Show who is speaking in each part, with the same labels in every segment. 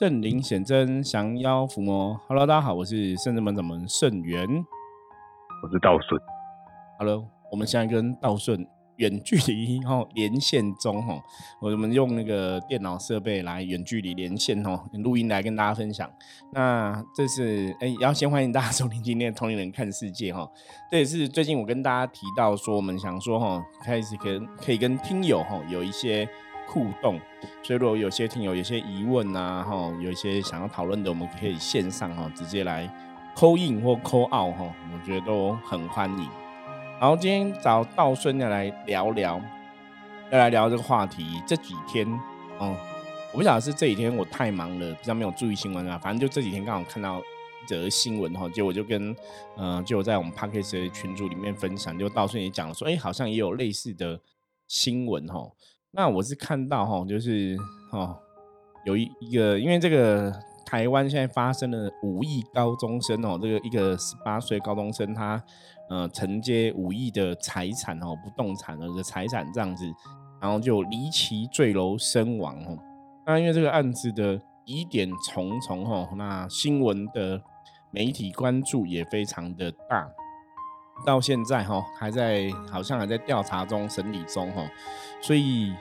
Speaker 1: 圣灵显真，降妖伏魔。Hello，大家好，我是圣智门掌门圣元，
Speaker 2: 我是道顺。
Speaker 1: Hello，我们现在跟道顺远距离哈连线中哈，我们用那个电脑设备来远距离连线哦，录音来跟大家分享。那这是哎，要先欢迎大家收听今天的同龄人看世界哈。这也是最近我跟大家提到说，我们想说哈，开始跟可以跟听友哈有一些。互动，所以如果有些听友有些疑问啊，哈，有一些想要讨论的，我们可以线上哈直接来扣印或扣 out 哈，我觉得都很欢迎。然后今天找道顺要来聊聊，要来聊这个话题。这几天，嗯，我不晓得是这几天我太忙了，比较没有注意新闻啊。反正就这几天刚好看到一则新闻哈，就我就跟嗯，就在我们 p a r k e s 的群组里面分享，就道顺也讲了说，哎，好像也有类似的新闻哈。那我是看到哈，就是哦，有一一个，因为这个台湾现在发生了五亿高中生哦，这个一个十八岁高中生他呃承接五亿的财产哦，不动产的这财产这样子，然后就离奇坠楼身亡哦。那因为这个案子的疑点重重哦，那新闻的媒体关注也非常的大。到现在哈还在好像还在调查中审理中哈，所以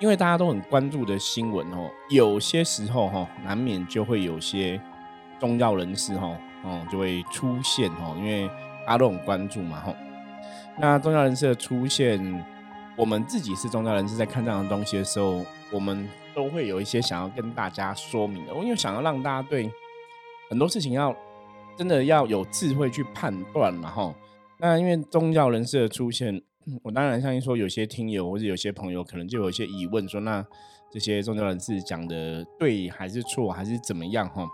Speaker 1: 因为大家都很关注的新闻哦，有些时候哈难免就会有些重要人士哈哦就会出现哈，因为大家都很关注嘛哈。那重要人士的出现，我们自己是重要人士，在看这样的东西的时候，我们都会有一些想要跟大家说明的，因为想要让大家对很多事情要真的要有智慧去判断嘛哈。那因为宗教人士的出现，我当然相信说有些听友或者有些朋友可能就有一些疑问，说那这些宗教人士讲的对还是错还是怎么样哈？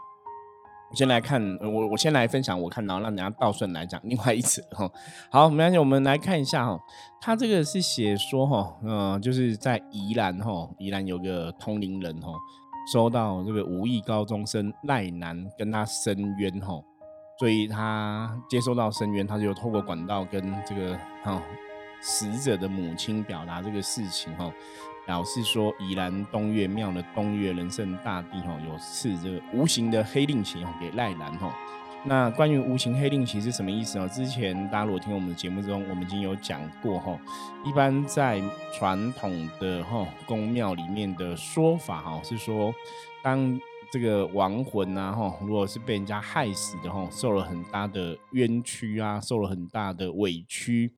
Speaker 1: 我先来看，我我先来分享我看到，让人家道顺来讲另外一次哈。好，没关系，我们来看一下哈，他这个是写说哈，嗯，就是在宜兰哈，宜兰有个通灵人哈，收到这个无意高中生赖男跟他申冤哈。所以他接收到声援，他就透过管道跟这个哈死者的母亲表达这个事情哈，表示说宜兰东岳庙的东岳人圣大帝哈有赐这个无形的黑令旗给赖兰哈。那关于无形黑令旗是什么意思呢？之前大家如果听我们的节目中，我们已经有讲过哈。一般在传统的哈宫庙里面的说法哈是说，当这个亡魂啊，哈，如果是被人家害死的，哈，受了很大的冤屈啊，受了很大的委屈，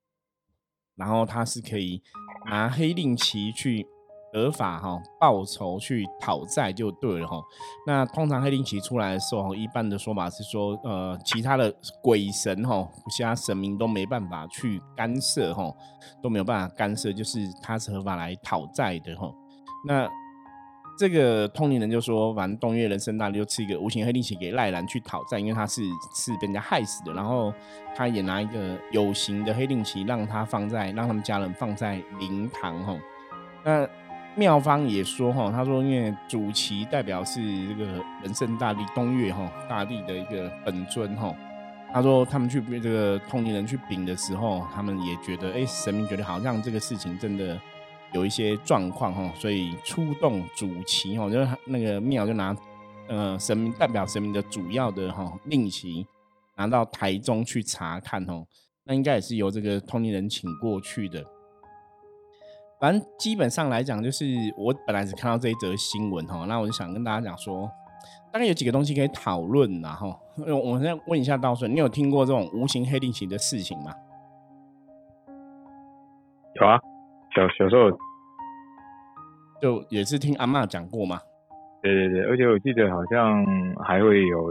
Speaker 1: 然后他是可以拿黑令旗去得法，哈，报仇去讨债就对了，哈。那通常黑令旗出来的时候，一般的说法是说，呃，其他的鬼神，哈，其他神明都没办法去干涉，哈，都没有办法干涉，就是他是合法来讨债的，哈。那这个通灵人就说，反正东岳人生大帝就赐一个无形黑令旗给赖兰去讨债，因为他是是被人家害死的。然后他也拿一个有形的黑令旗，让他放在让他们家人放在灵堂哈。那妙方也说哈，他说因为主旗代表是这个人生大帝东岳哈大帝的一个本尊哈。他说他们去被这个通灵人去禀的时候，他们也觉得哎神明觉得好像这个事情真的。有一些状况哈，所以出动主旗哦，就是那个庙就拿呃神明代表神明的主要的哈令旗拿到台中去查看哦，那应该也是由这个通灵人请过去的。反正基本上来讲，就是我本来只看到这一则新闻哈，那我就想跟大家讲说，大概有几个东西可以讨论然后，我现在问一下道顺，你有听过这种无形黑令旗的事情吗？
Speaker 2: 有啊。小小时候
Speaker 1: 就也是听阿妈讲过嘛，
Speaker 2: 对对对，而且我记得好像还会有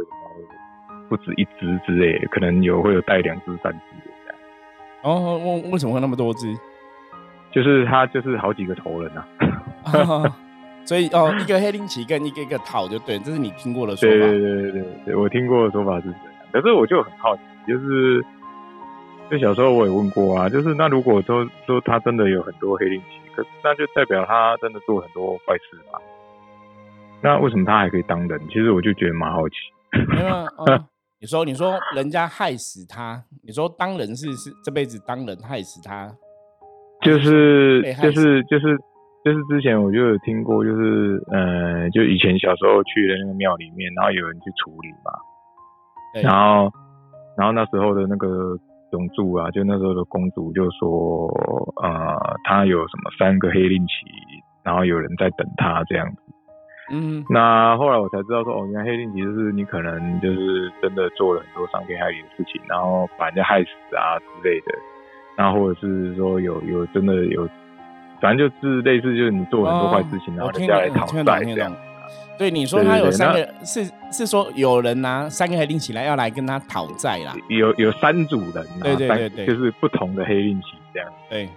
Speaker 2: 不止一只之类，可能有会有带两只、三只这样。
Speaker 1: 哦，为为什么会那么多只？
Speaker 2: 就是它就是好几个头人呐。
Speaker 1: 所以哦，一个黑灵旗跟一个一个套就对，这是你听过的说
Speaker 2: 法。对对对对对，我听过的说法是这样。可是我就很好奇，就是。就小时候我也问过啊，就是那如果说说他真的有很多黑灵旗，可那就代表他真的做很多坏事嘛？那为什么他还可以当人？其实我就觉得蛮好奇。
Speaker 1: 你说你说人家害死他，你说当人是是这辈子当人害死他，
Speaker 2: 就是就是就是就是之前我就有听过，就是呃，就以前小时候去的那个庙里面，然后有人去处理嘛，然后然后那时候的那个永柱啊，就那时候的公主就说，呃，她有什么三个黑令旗，然后有人在等她这样子。
Speaker 1: 嗯，
Speaker 2: 那后来我才知道说，哦，原来黑令旗就是你可能就是真的做了很多伤天害理的事情，然后把人家害死啊之类的，然后或者是说有有真的有。反正就是类似，就是你做很多坏事情，然后人家来讨债这样。
Speaker 1: 对，你说他有三个，是是说有人拿三个黑令旗来要来跟他讨债啦。
Speaker 2: 有有三组人，
Speaker 1: 对对对对，
Speaker 2: 就是不同的黑令旗这样。
Speaker 1: 对，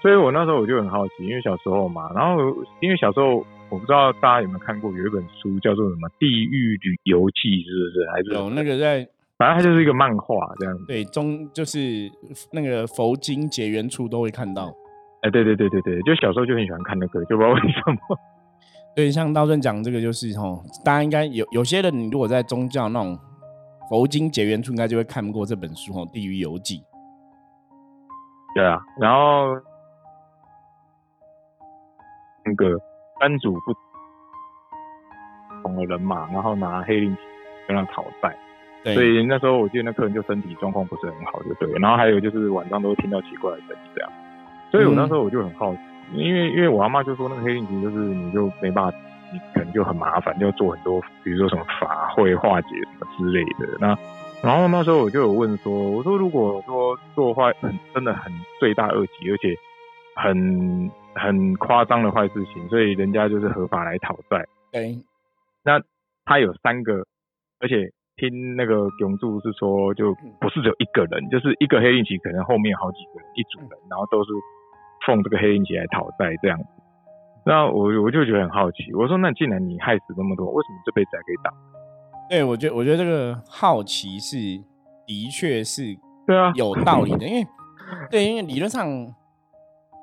Speaker 2: 所以我那时候我就很好奇，因为小时候嘛，然后因为小时候我不知道大家有没有看过，有一本书叫做什么《地狱旅游记》，是不是？还是
Speaker 1: 有那个在，
Speaker 2: 反正它就是一个漫画这样。
Speaker 1: 对，中就是那个佛经结缘处都会看到。
Speaker 2: 哎，对对对对对，就小时候就很喜欢看那个，就不知道为什么。
Speaker 1: 对，像道顺讲这个，就是吼，大家应该有有些人，你如果在宗教那种佛经结缘处，应该就会看过这本书吼，《地狱游记》。
Speaker 2: 对啊，然后那个班主不同的人马，然后拿黑令旗跟他讨债，所以那时候我记得那客人就身体状况不是很好，就对。然后还有就是晚上都会听到奇怪的声音，这样。所以我那时候我就很好奇，因为因为我阿妈就说那个黑令旗就是你就没办法，你可能就很麻烦，就要做很多，比如说什么法会化解什么之类的。那然后那时候我就有问说，我说如果说做坏很真的很罪大恶极，而且很很夸张的坏事情，所以人家就是合法来讨债。
Speaker 1: 对。
Speaker 2: 那他有三个，而且听那个永柱是说，就不是只有一个人，就是一个黑运旗，可能后面好几个人一组人，然后都是。奉这个黑令旗来讨债这样子，那我我就觉得很好奇。我说，那既然你害死那么多，为什么这辈子还可以打？
Speaker 1: 对，我觉得我觉得这个好奇是的确是
Speaker 2: 对啊
Speaker 1: 有道理的，因为对，因为理论上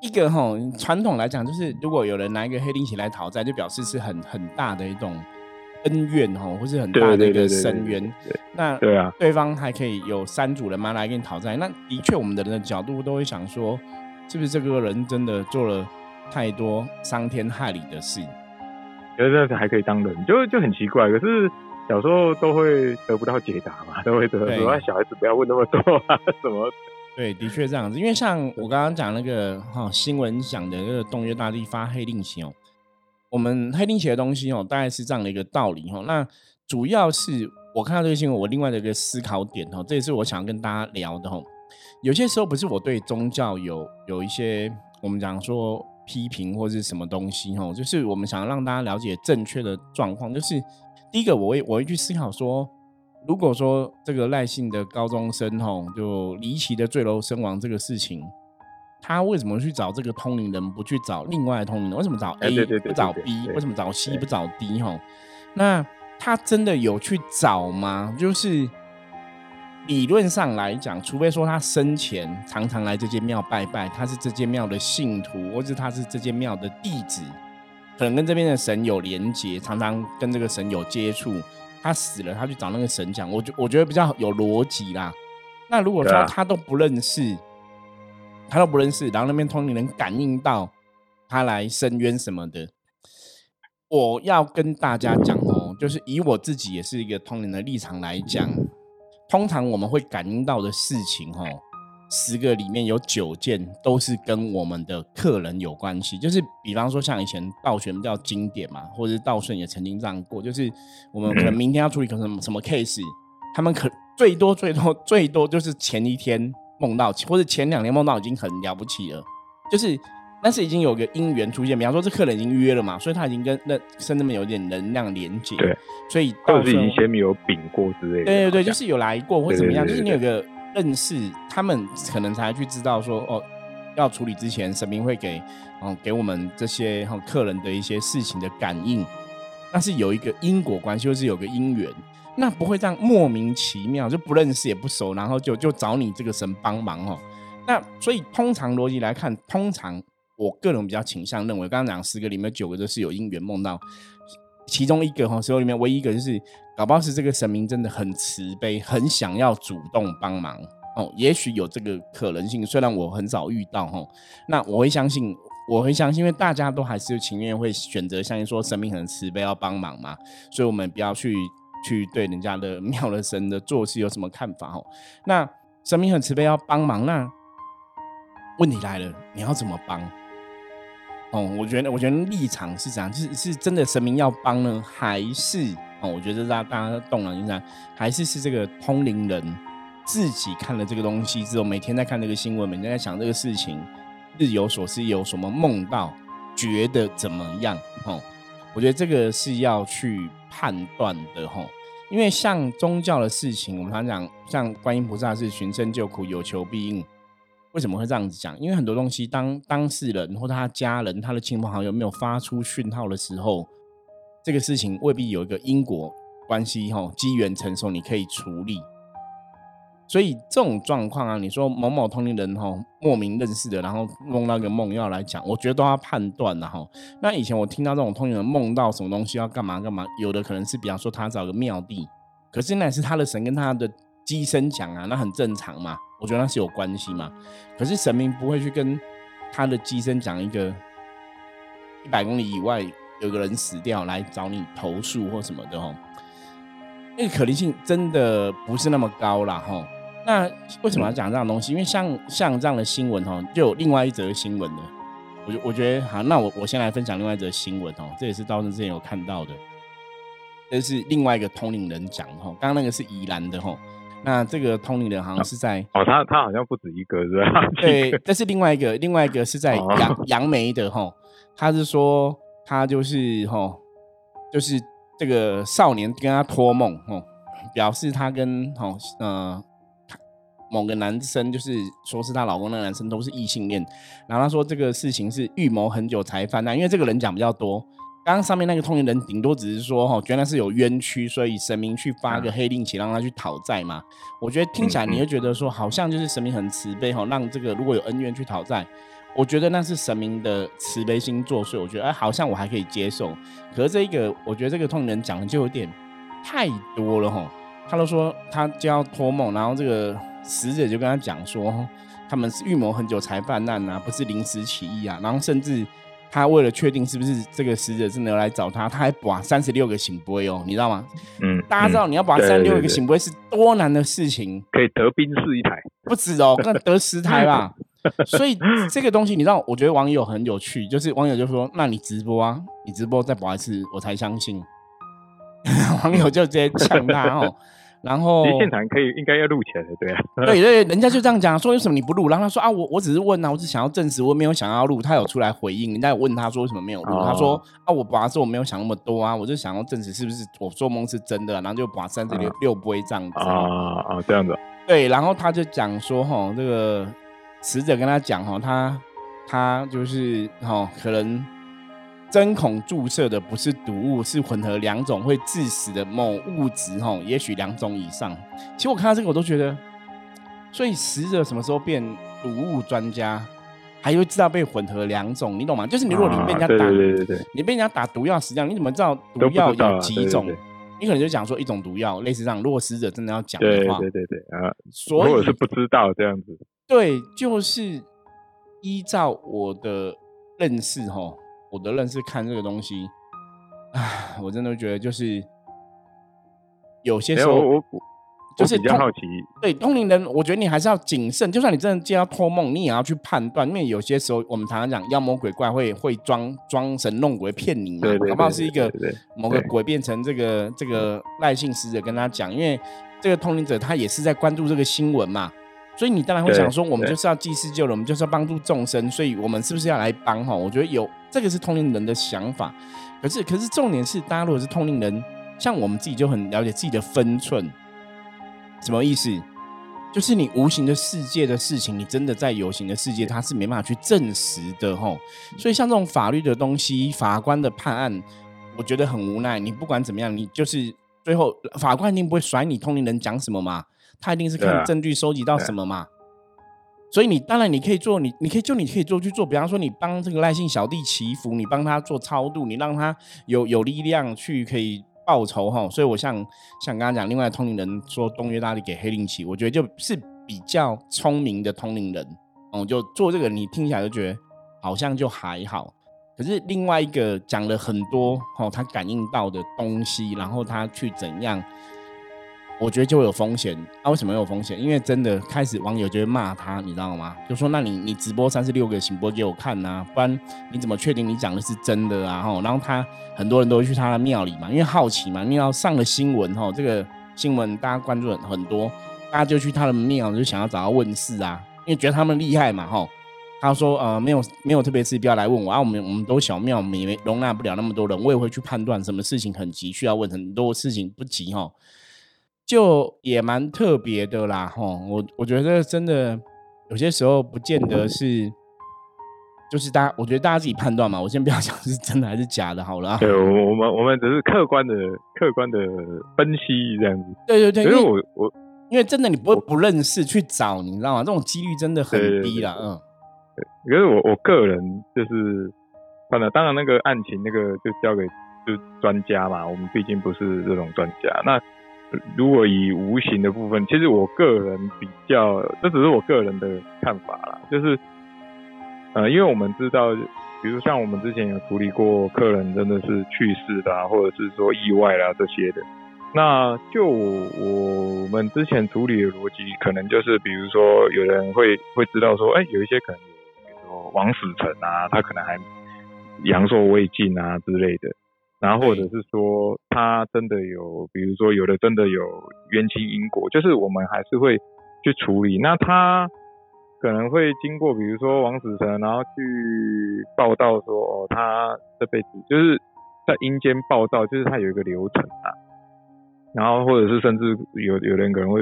Speaker 1: 一个哈传统来讲，就是如果有人拿一个黑令旗来讨债，就表示是很很大的一种恩怨哈，或是很大的一个深渊。那
Speaker 2: 对啊，
Speaker 1: 对方还可以有三组人嘛来跟你讨债，那的确我们的人的角度都会想说。是不是这个人真的做了太多伤天害理的事？
Speaker 2: 觉得这还可以当人，就就很奇怪。可是小时候都会得不到解答嘛，都会得说小孩子不要问那么多啊 什么。
Speaker 1: 对，的确这样子。因为像我刚刚讲那个哈新闻讲的那个东岳大帝发黑令旗哦，我们黑令旗的东西哦，大概是这样的一个道理哦。那主要是我看到这个新闻，我另外的一个思考点哦，这也是我想跟大家聊的哈。有些时候不是我对宗教有有一些我们讲说批评或者是什么东西哈，就是我们想要让大家了解正确的状况。就是第一个，我会我会去思考说，如果说这个赖姓的高中生吼，就离奇的坠楼身亡这个事情，他为什么去找这个通灵人，不去找另外的通灵人？为什么找 A 不找 B？为什么找 C 不找 D？吼，那他真的有去找吗？就是。理论上来讲，除非说他生前常常来这间庙拜拜，他是这间庙的信徒，或者他是这间庙的弟子，可能跟这边的神有连结，常常跟这个神有接触。他死了，他去找那个神讲，我觉我觉得比较有逻辑啦。那如果说他都不认识，他都不认识，然后那边通灵人感应到他来伸冤什么的，我要跟大家讲哦，就是以我自己也是一个通灵的立场来讲。通常我们会感应到的事情，哈，十个里面有九件都是跟我们的客人有关系。就是比方说，像以前道玄比较经典嘛，或者是道顺也曾经这样过。就是我们可能明天要处理个什么什么 case，他们可最多最多最多就是前一天梦到，或者前两天梦到已经很了不起了。就是。但是已经有个因缘出现，比方说这客人已经约了嘛，所以他已经跟那甚至们有点能量连接，
Speaker 2: 对，
Speaker 1: 所以
Speaker 2: 或者是以前没有禀过之类的，
Speaker 1: 对对对，就是有来过或怎么样，就是你有个认识，他们可能才去知道说哦，要处理之前，神明会给哦给我们这些哈客人的一些事情的感应，那是有一个因果关系，或是有个因缘，那不会这样莫名其妙就不认识也不熟，然后就就找你这个神帮忙哦，那所以通常逻辑来看，通常。我个人比较倾向认为，刚刚讲十个里面九个都是有姻缘梦到，其中一个哈，十个里面唯一一个就是，搞不好是这个神明真的很慈悲，很想要主动帮忙哦，也许有这个可能性。虽然我很少遇到哈，那我会相信我会相信，因为大家都还是情愿会选择相信说神明很慈悲要帮忙嘛，所以我们不要去去对人家的 庙的神的做事有什么看法哦。那神明很慈悲要帮忙，那问题来了，你要怎么帮？哦，我觉得我觉得立场是这样，是是真的神明要帮呢，还是哦？我觉得让大家动了一下，还是是这个通灵人自己看了这个东西之后，每天在看这个新闻，每天在想这个事情。日有所思，有什么梦到，觉得怎么样？哦，我觉得这个是要去判断的，吼。因为像宗教的事情，我们常讲，像观音菩萨是寻声救苦，有求必应。为什么会这样子讲？因为很多东西，当当事人或他家人、他的亲朋好友没有发出讯号的时候，这个事情未必有一个因果关系，吼，机缘成熟，你可以处理。所以这种状况啊，你说某某通灵人哈莫名认识的，然后梦到个梦要来讲，我觉得都要判断的哈。那以前我听到这种通灵人梦到什么东西要干嘛干嘛，有的可能是比方说他找个庙地，可是那是他的神跟他的机身讲啊，那很正常嘛，我觉得那是有关系嘛。可是神明不会去跟他的机身讲一个一百公里以外有个人死掉来找你投诉或什么的哈，那个可能性真的不是那么高了哈。那为什么要讲这样东西？因为像像这样的新闻吼，就有另外一则新闻的。我我觉得好，那我我先来分享另外一则新闻哦，这也是道生之前有看到的。这是另外一个通灵人讲哈，刚刚那个是宜兰的哈，那这个通灵人好像是在
Speaker 2: 哦，他他好像不止一个是吧？
Speaker 1: 对，这是另外一个，另外一个是在杨杨梅的哈，他是说他就是哈，就是这个少年跟他托梦哦，表示他跟哈呃。某个男生就是说是她老公，那个男生都是异性恋。然后他说这个事情是预谋很久才犯案，因为这个人讲比较多。刚刚上面那个通灵人顶多只是说哈，原来是有冤屈，所以神明去发个黑令旗让他去讨债嘛。我觉得听起来你会觉得说好像就是神明很慈悲哈，让这个如果有恩怨去讨债，我觉得那是神明的慈悲心作祟。我觉得哎，好像我还可以接受。可是这一个，我觉得这个通灵人讲的就有点太多了哈。他都说他就要托梦，然后这个。死者就跟他讲说，他们是预谋很久才犯案啊，不是临时起意啊。然后甚至他为了确定是不是这个死者真的要来找他，他还把三十六个醒杯哦，你知道吗？嗯，大家知道你要把三十六个醒杯是多难的事情，
Speaker 2: 可以得宾士一台，
Speaker 1: 不止哦，可能得十台吧。所以这个东西你知道，我觉得网友很有趣，就是网友就说：“那你直播啊，你直播再播一次，我才相信。” 网友就直接呛他哦。然后
Speaker 2: 现场可以应该要录起来的，对啊，
Speaker 1: 对对，人家就这样讲，说为什么你不录？然后他说啊，我我只是问啊，我只想要证实，我没有想要录。他有出来回应，人家有问他说为什么没有录？他说啊，我把这我没有想那么多啊，我就想要证实是不是我做梦是真的，然后就把三十六六不会这样子
Speaker 2: 啊啊这样子。
Speaker 1: 对，然后他就讲说哈，这个死者跟他讲哈，他他就是哈可能。针孔注射的不是毒物，是混合两种会致死的某物质，吼，也许两种以上。其实我看到这个，我都觉得，所以死者什么时候变毒物专家，还会知道被混合两种，你懂吗？就是你如果你被人家打，
Speaker 2: 对对对对，
Speaker 1: 你被人家打毒药，实际上你怎么知道毒药有几种？你可能就讲说一种毒药，类似这样。如果死者真的要讲的话，
Speaker 2: 对对对啊，所以是不知道这样子。
Speaker 1: 对，就是依照我的认识，吼。我的认识看这个东西，唉，我真的觉得就是有些时候，
Speaker 2: 我就是比较好奇。
Speaker 1: 对通灵人，我觉得你还是要谨慎。就算你真的接到托梦，你也要去判断，因为有些时候我们常常讲妖魔鬼怪会会装装神弄鬼骗你嘛，好不好？是一个某个鬼变成这个这个赖姓使者跟他讲，因为这个通灵者他也是在关注这个新闻嘛。所以你当然会想说，我们就是要济世救人，我们就是要帮助众生，所以我们是不是要来帮哈？我觉得有这个是通灵人的想法，可是可是重点是，大家如果是通灵人，像我们自己就很了解自己的分寸，什么意思？就是你无形的世界的事情，你真的在有形的世界，它是没办法去证实的哈。所以像这种法律的东西，法官的判案，我觉得很无奈。你不管怎么样，你就是最后法官一定不会甩你通灵人讲什么嘛。他一定是看证据收集到什么嘛，所以你当然你可以做，你你可以就你可以做去做，比方说你帮这个赖姓小弟祈福，你帮他做超度，你让他有有力量去可以报仇哈。所以我像像刚刚讲，另外通灵人说东岳大帝给黑令旗，我觉得就是比较聪明的通灵人。哦，就做这个，你听起来就觉得好像就还好。可是另外一个讲了很多哦，他感应到的东西，然后他去怎样，我觉得就会有风险。啊，为什么有风险？因为真的开始网友就会骂他，你知道吗？就说那你你直播三十六个行播给我看呐，不然你怎么确定你讲的是真的啊？吼，然后他很多人都会去他的庙里嘛，因为好奇嘛，因为要上了新闻吼，这个新闻大家关注很很多，大家就去他的庙就想要找他问事啊，因为觉得他们厉害嘛，吼。他说：“呃，没有没有特别事，不要来问我啊。我们我们都小庙，没容纳不了那么多人，我也会去判断什么事情很急，需要问很多事情不急哈，就也蛮特别的啦哈。我我觉得真的有些时候不见得是，就是大家，我觉得大家自己判断嘛。我先不要讲是真的还是假的，好了。
Speaker 2: 对，我我们我们只是客观的客观的分析这样子。
Speaker 1: 对对对，因
Speaker 2: 为我我
Speaker 1: 因为真的你不会不认识去找，你知道吗？这种几率真的很低了，嗯。”
Speaker 2: 可是我我个人就是，算了当然那个案情那个就交给就专家嘛，我们毕竟不是这种专家。那如果以无形的部分，其实我个人比较，这只是我个人的看法啦，就是，呃，因为我们知道，比如像我们之前有处理过客人真的是去世的，或者是说意外啦这些的，那就我们之前处理的逻辑，可能就是，比如说有人会会知道说，哎，有一些可能。比如说王死成啊，他可能还阳寿未尽啊之类的，然后或者是说他真的有，比如说有的真的有冤亲因果，就是我们还是会去处理。那他可能会经过，比如说王子成，然后去报道说，哦，他这辈子就是在阴间报道，就是他有一个流程啊。然后或者是甚至有有人可能会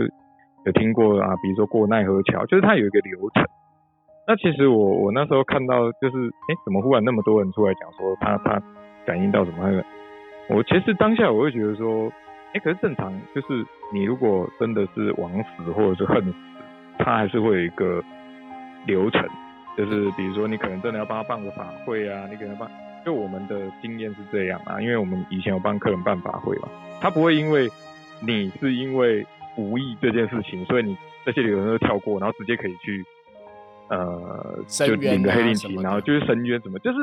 Speaker 2: 有听过啊，比如说过奈何桥，就是他有一个流程。那其实我我那时候看到就是，哎，怎么忽然那么多人出来讲说他他感应到什么？我其实当下我会觉得说，哎，可是正常就是你如果真的是枉死或者是恨死，他还是会有一个流程，就是比如说你可能真的要帮他办个法会啊，你可能办，就我们的经验是这样啊，因为我们以前有帮客人办法会嘛，他不会因为你是因为无意这件事情，所以你这些流程都跳过，然后直接可以去。呃，就领个黑令旗，然后就是深渊什么，就是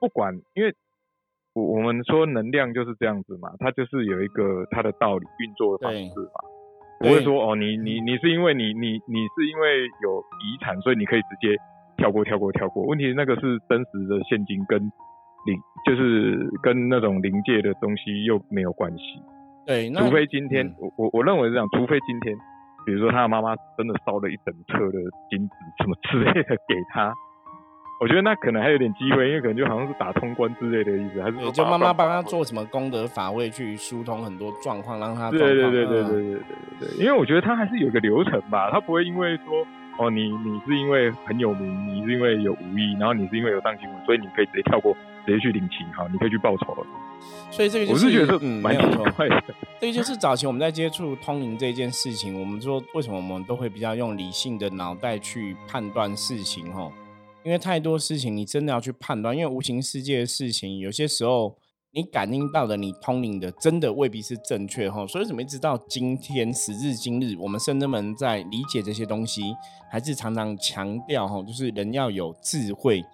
Speaker 2: 不管，因为我我们说能量就是这样子嘛，它就是有一个它的道理运作的方式嘛，不会说哦，你你你是因为你你你是因为有遗产，所以你可以直接跳过跳过跳过。问题那个是真实的现金跟灵，就是跟那种灵界的东西又没有关系。
Speaker 1: 对，
Speaker 2: 除非今天我我我认为是这样，除非今天。比如说他的妈妈真的烧了一整车的金子什么之类的给他，我觉得那可能还有点机会，因为可能就好像是打通关之类的意思，还是
Speaker 1: 就妈妈帮他做什么功德法会去疏通很多状况，让他
Speaker 2: 对对对对对对对对对，因为我觉得他还是有个流程吧，他不会因为说哦你你是因为很有名，你是因为有无意，然后你是因为有上新闻，所以你可以直接跳过。直接去领情，哈，你可以去报仇了。
Speaker 1: 所以这个就是
Speaker 2: 觉得嗯，蛮有错。
Speaker 1: 这个就是早前我们在接触通灵这件事情，我们说为什么我们都会比较用理性的脑袋去判断事情，哈，因为太多事情你真的要去判断，因为无形世界的事情，有些时候你感应到的、你通灵的，真的未必是正确，哈。所以怎么一直到今天时至今日，我们圣人们在理解这些东西，还是常常强调，哈，就是人要有智慧。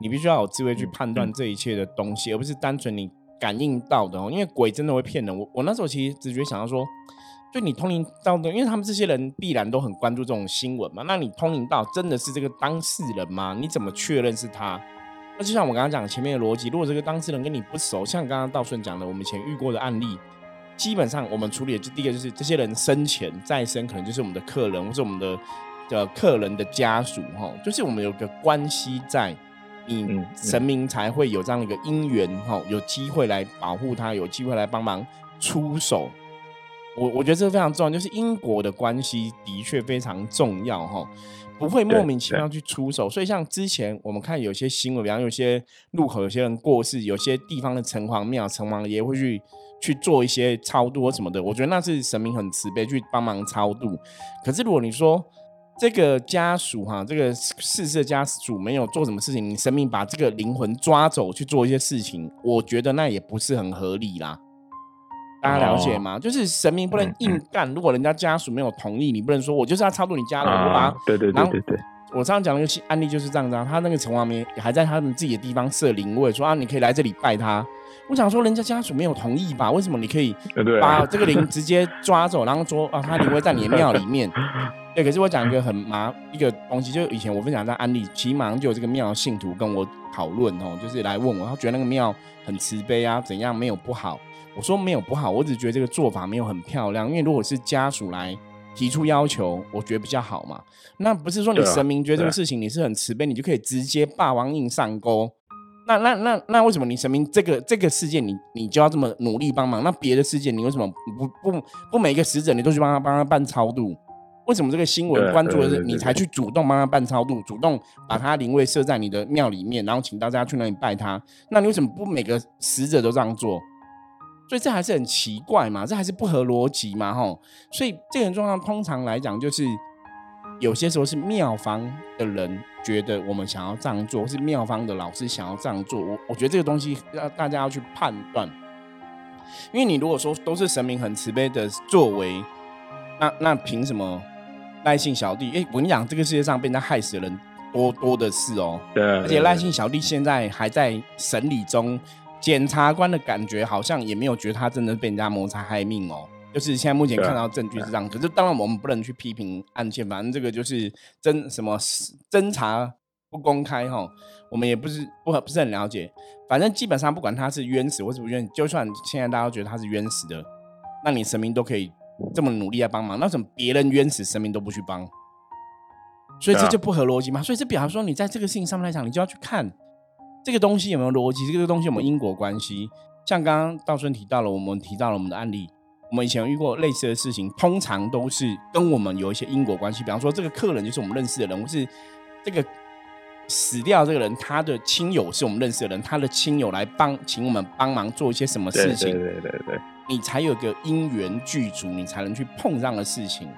Speaker 1: 你必须要有智慧去判断这一切的东西，而不是单纯你感应到的哦。因为鬼真的会骗人。我我那时候其实直觉想要说，就你通灵到的，因为他们这些人必然都很关注这种新闻嘛。那你通灵到真的是这个当事人吗？你怎么确认是他？那就像我刚刚讲前面的逻辑，如果这个当事人跟你不熟，像刚刚道顺讲的，我们以前遇过的案例，基本上我们处理的就第一个就是这些人生前再生，可能就是我们的客人或是我们的的客人的家属哈，就是我们有个关系在。你神明才会有这样一个因缘哈，有机会来保护他，有机会来帮忙出手。我我觉得这个非常重要，就是因果的关系的确非常重要哈，不会莫名其妙去出手。所以像之前我们看有些新闻，比方有些路口有些人过世，有些地方的城隍庙、城隍爷会去去做一些超度或什么的，我觉得那是神明很慈悲去帮忙超度。可是如果你说，这个家属哈，这个逝世的家属没有做什么事情，你生命把这个灵魂抓走去做一些事情，我觉得那也不是很合理啦。大家了解吗？就是神明不能硬干，如果人家家属没有同意，你不能说我就是要超度你家人，我把
Speaker 2: 对对对对对，
Speaker 1: 我常常讲那个案例就是这样子啊，他那个城隍庙还在他们自己的地方设灵位，说啊你可以来这里拜他。我想说人家家属没有同意吧？为什么你可以 把这个灵直接抓走，然后说啊他灵位在你的庙里面？对，可是我讲一个很麻一个东西，就以前我分享在案例，其实马上就有这个庙信徒跟我讨论哦，就是来问我，他觉得那个庙很慈悲啊，怎样没有不好？我说没有不好，我只觉得这个做法没有很漂亮，因为如果是家属来提出要求，我觉得比较好嘛。那不是说你神明觉得这个事情你是很慈悲，你就可以直接霸王硬上钩。那那那那为什么你神明这个这个事件你你就要这么努力帮忙？那别的事件你为什么不不不每个死者你都去帮他帮他办超度？为什么这个新闻关注的是你才去主动帮他办超度，主动把他灵位设在你的庙里面，然后请大家去那里拜他？那你为什么不每个死者都这样做？所以这还是很奇怪嘛，这还是不合逻辑嘛，吼！所以这种状况通常来讲，就是有些时候是庙方的人觉得我们想要这样做，是庙方的老师想要这样做。我我觉得这个东西要大家要去判断，因为你如果说都是神明很慈悲的作为，那那凭什么赖姓小弟？哎，我跟你讲，这个世界上被人家害死的人多多的是哦，
Speaker 2: 对，而
Speaker 1: 且赖姓小弟现在还在审理中。检察官的感觉好像也没有觉得他真的被人家谋财害命哦，就是现在目前看到证据是这样。可是当然我们不能去批评案件，反正这个就是侦什么侦查不公开哈，我们也不是不不是很了解。反正基本上不管他是冤死或是不冤，就算现在大家都觉得他是冤死的，那你神明都可以这么努力来帮忙，那怎么别人冤死神明都不去帮？所以这就不合逻辑嘛。所以这表示说你在这个事情上面来讲，你就要去看。这个东西有没有逻辑？这个东西有没有因果关系？像刚刚道顺提到了，我们提到了我们的案例，我们以前遇过类似的事情，通常都是跟我们有一些因果关系。比方说，这个客人就是我们认识的人，或是这个死掉这个人，他的亲友是我们认识的人，他的亲友来帮请我们帮忙做一些什么事情？
Speaker 2: 对对对对，
Speaker 1: 你才有个因缘具足，你才能去碰上的事情。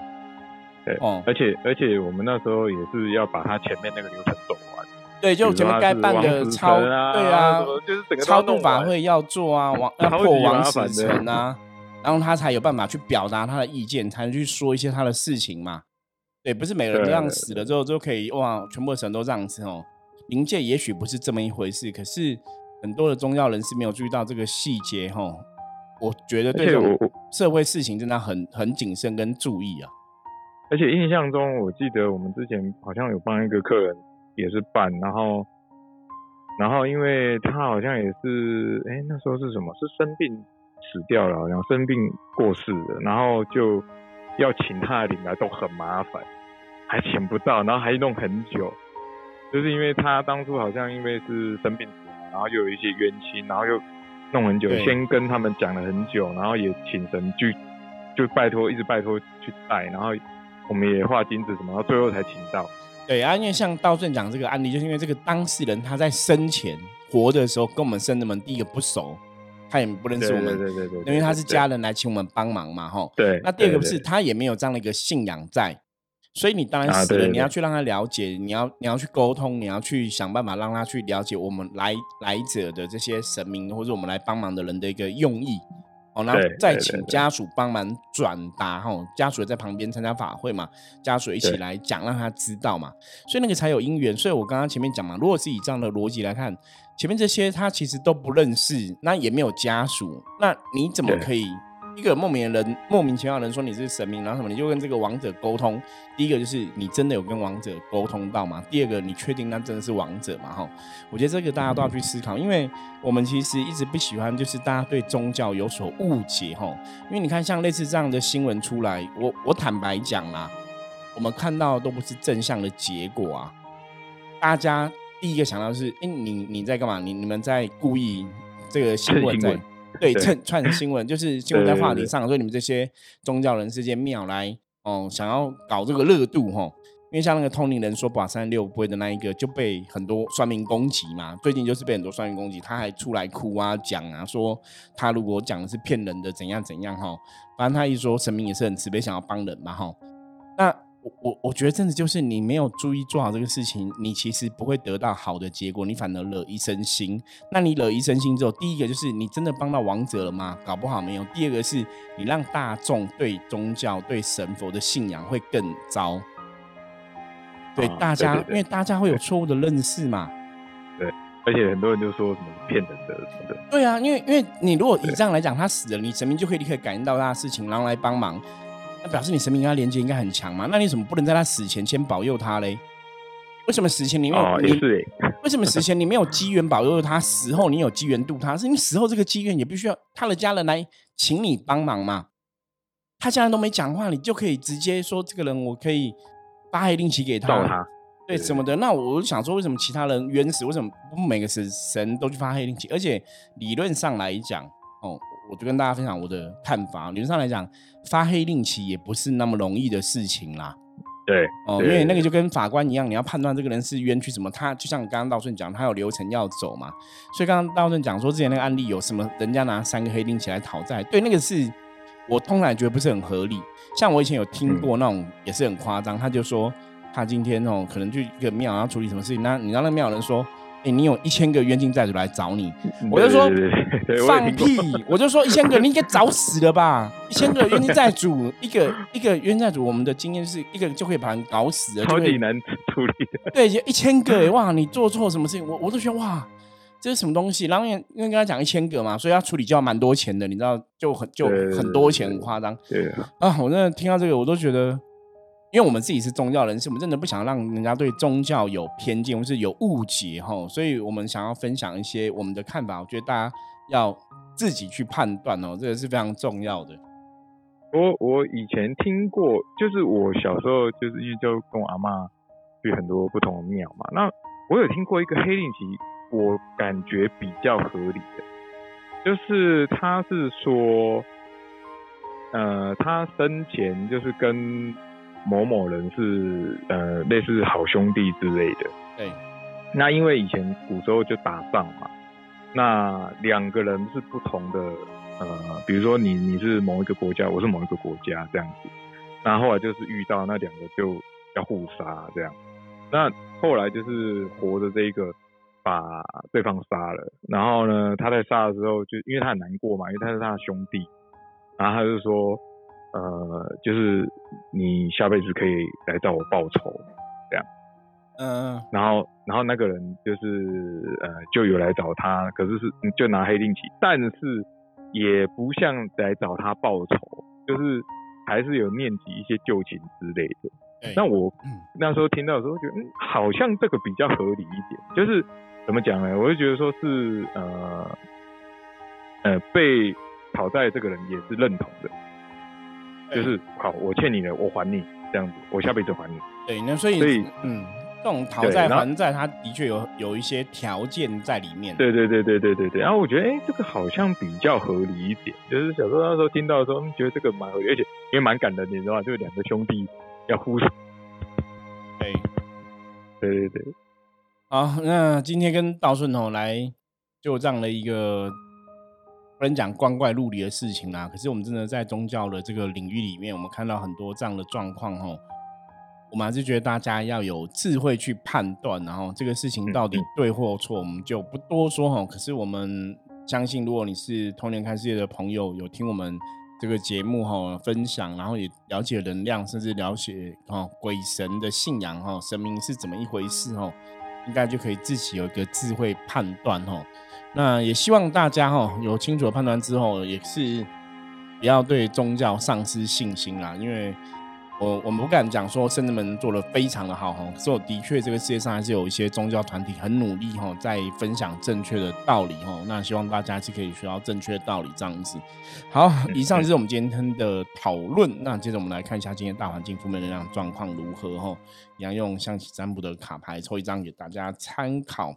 Speaker 2: 对哦，而且而且我们那时候也是要把他前面那个流程。
Speaker 1: 对，就前面该办的超对啊，
Speaker 2: 就是整个
Speaker 1: 超度法会要做啊，王要破王死城啊，然后他才有办法去表达他的意见，才能去说一些他的事情嘛。对，不是每个人这样死了之后就可以哇，全部的神都这样子哦。冥界也许不是这么一回事，可是很多的宗教人士没有注意到这个细节哦。我觉得对这种社会事情真的很很谨慎跟注意啊。
Speaker 2: 而且印象中，我记得我们之前好像有帮一个客人。也是办，然后，然后因为他好像也是，哎，那时候是什么？是生病死掉了，好像生病过世的，然后就要请他的灵来都很麻烦，还请不到，然后还弄很久，就是因为他当初好像因为是生病死，然后又有一些冤亲，然后又弄很久，先跟他们讲了很久，然后也请神去，就拜托一直拜托去带，然后我们也画金子什么，然后最后才请到。
Speaker 1: 对啊，因为像道顺讲这个案例，就是因为这个当事人他在生前活的时候跟我们生的们第一个不熟，他也不认识我们，
Speaker 2: 对对对，
Speaker 1: 因为他是家人来请我们帮忙嘛，哈。
Speaker 2: 对。
Speaker 1: 那第二个是他也没有这样的一个信仰在，所以你当然死了，你要去让他了解，你要你要去沟通，你要去想办法让他去了解我们来来者的这些神明或者我们来帮忙的人的一个用意。哦，然后再请家属帮忙转达哈，家属在旁边参加法会嘛，家属一起来讲，让他知道嘛，所以那个才有因缘。所以我刚刚前面讲嘛，如果是以这样的逻辑来看，前面这些他其实都不认识，那也没有家属，那你怎么可以？一个莫名的人，莫名其妙的人说你是神明，然后什么你就跟这个王者沟通。第一个就是你真的有跟王者沟通到吗？第二个，你确定那真的是王者吗？哈，我觉得这个大家都要去思考，因为我们其实一直不喜欢就是大家对宗教有所误解，哈。因为你看像类似这样的新闻出来，我我坦白讲啦，我们看到都不是正向的结果啊。大家第一个想到是，哎，你你在干嘛？你你们在故意这个新闻在。对，蹭串新闻就是新闻在话题上，所以你们这些宗教人士、间庙来哦，想要搞这个热度哈。因为像那个通灵人说把三六不的那一个，就被很多算命攻击嘛。最近就是被很多算命攻击，他还出来哭啊，讲啊，说他如果讲的是骗人的，怎样怎样哈。反正他一说神明也是很慈悲，想要帮人嘛哈。那。我我我觉得真的就是你没有注意做好这个事情，你其实不会得到好的结果，你反而惹一身腥。那你惹一身腥之后，第一个就是你真的帮到王者了吗？搞不好没有。第二个是你让大众对宗教、对神佛的信仰会更糟。对
Speaker 2: 啊
Speaker 1: 大家，
Speaker 2: 对对对
Speaker 1: 因为大家会有错误的认识嘛。
Speaker 2: 对而且很多人就说什么骗人的什么的，
Speaker 1: 对啊，因为因为你如果以这样来讲，他死了，你神明就可以立刻感应到他的事情，然后来帮忙，那表示你神明跟他连接应该很强嘛。那你怎么不能在他死前先保佑他嘞？为什么死前你没有？
Speaker 2: 哦，
Speaker 1: 你
Speaker 2: 也是哎，
Speaker 1: 为什么死前你没有机缘保佑他？死后你有机缘度他？是因为死后这个机缘也必须要他的家人来请你帮忙嘛？他家人都没讲话，你就可以直接说这个人我可以发黑令旗给
Speaker 2: 照他，对
Speaker 1: 对什么的。那我就想说，为什么其他人原始？为什么不每个神神都去发黑令旗？而且理论上来讲，哦，我就跟大家分享我的看法。理论上来讲，发黑令旗也不是那么容易的事情啦。
Speaker 2: 对，
Speaker 1: 哦，
Speaker 2: 对
Speaker 1: 因为那个就跟法官一样，你要判断这个人是冤屈什么，他就像刚刚道顺讲，他有流程要走嘛。所以刚刚道顺讲说，之前那个案例有什么人家拿三个黑令旗来讨债，对，那个是我通常觉得不是很合理。像我以前有听过那种也是很夸张，他就说他今天哦可能去一个庙要处理什么事情，那你让那个庙人说，哎、你有一千个冤亲债主来找你，我就说放屁！我就说一千个，你应该早死了吧？一千个冤亲债主，一个 一个冤亲债主，我们的经验是一个就可以把人搞死了，
Speaker 2: 超级难处理的，
Speaker 1: 对，就一千个欸哇！你做错什么事情，我我都觉得哇，这是什么东西？然后因为因为跟他讲一千个嘛，所以要处理就要蛮多钱的，你知道，就很就很多钱，很夸张
Speaker 2: 对，
Speaker 1: 啊！我真的听到这个，我都觉得，因为我们自己是宗教人士，我们真的不想让人家对宗教有偏见或是有误解哈，所以我们想要分享一些我们的看法，我觉得大家要自己去判断哦，这个是非常重要的。
Speaker 2: 我我以前听过，就是我小时候就是因为就跟我阿妈去很多不同的庙嘛，那我有听过一个黑令旗，我感觉比较合理的，就是他是说，呃，他生前就是跟某某人是呃类似好兄弟之类的，
Speaker 1: 对，
Speaker 2: 那因为以前古时候就打仗嘛，那两个人是不同的，呃，比如说你你是某一个国家，我是某一个国家这样子，那后来就是遇到那两个就要互杀这样，那后来就是活的这一个把对方杀了，然后呢他在杀的时候就因为他很难过嘛，因为他是他的兄弟，然后他就说，呃，就是你下辈子可以来找我报仇，这样
Speaker 1: 嗯、
Speaker 2: 然后，然后那个人就是呃，就有来找他，可是是就拿黑令旗，但是也不像来找他报仇，就是还是有念及一些旧情之类的。那我
Speaker 1: 嗯
Speaker 2: 那时候听到的时候，觉得嗯，好像这个比较合理一点，就是怎么讲呢？我就觉得说是呃呃被讨债这个人也是认同的，
Speaker 1: 对
Speaker 2: 就是好，我欠你的，我还你这样子，我下辈子还你。
Speaker 1: 对，那所以
Speaker 2: 所以
Speaker 1: 嗯，这种讨债还债，它的确有有一些条件在里面。
Speaker 2: 对对对对对对对。然后我觉得，哎，这个好像比较合理一点。就是小时候那时候听到的时候，嗯觉得这个蛮合理，而且因为蛮感人的，你知道吗？就两个兄弟要互相。
Speaker 1: 对，
Speaker 2: 对对对，
Speaker 1: 好，那今天跟道顺哦来就这样的一个不能讲光怪陆离的事情啦。可是我们真的在宗教的这个领域里面，我们看到很多这样的状况哦，我们还是觉得大家要有智慧去判断，然后这个事情到底对或错，我们就不多说哈。可是我们相信，如果你是童年看世界的朋友，有听我们这个节目哈分享，然后也了解能量，甚至了解哈鬼神的信仰哈，神明是怎么一回事哈，应该就可以自己有一个智慧判断哈。那也希望大家哈有清楚的判断之后，也是不要对宗教丧失信心啦，因为我我们不敢讲说圣人们做的非常的好哈，可是我的确这个世界上还是有一些宗教团体很努力哈，在分享正确的道理哈。那希望大家是可以学到正确的道理这样子。好，以上就是我们今天的讨论。那接着我们来看一下今天大环境负面能量状况如何哈，一样用象棋占卜的卡牌抽一张给大家参考。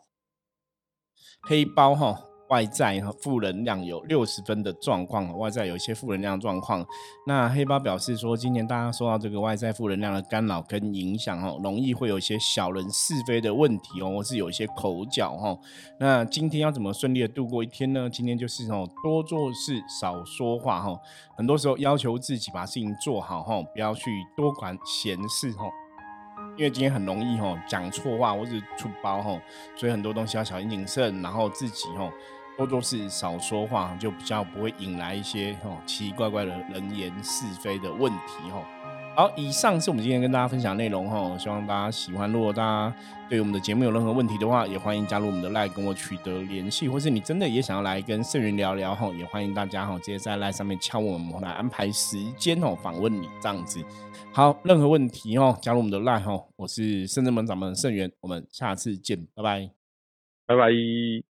Speaker 1: 黑包哈，外在哈负能量有六十分的状况，外在有一些负能量状况。那黑包表示说，今年大家受到这个外在负能量的干扰跟影响哦，容易会有一些小人是非的问题哦，或是有一些口角哈。那今天要怎么顺利的度过一天呢？今天就是哦，多做事，少说话哈。很多时候要求自己把事情做好哈，不要去多管闲事哈。因为今天很容易吼讲错话或是出包吼，所以很多东西要小心谨慎，然后自己吼多做事少说话，就比较不会引来一些吼奇奇怪怪的人言是非的问题吼。好，以上是我们今天跟大家分享的内容哈，希望大家喜欢。如果大家对我们的节目有任何问题的话，也欢迎加入我们的 LINE 跟我取得联系，或是你真的也想要来跟盛云聊聊哈，也欢迎大家哈直接在 LINE 上面敲我们来安排时间哦访问你这样子。好，任何问题哦加入我们的 LINE 哈，我是圣正门掌门盛元，我们下次见，拜拜，
Speaker 2: 拜拜。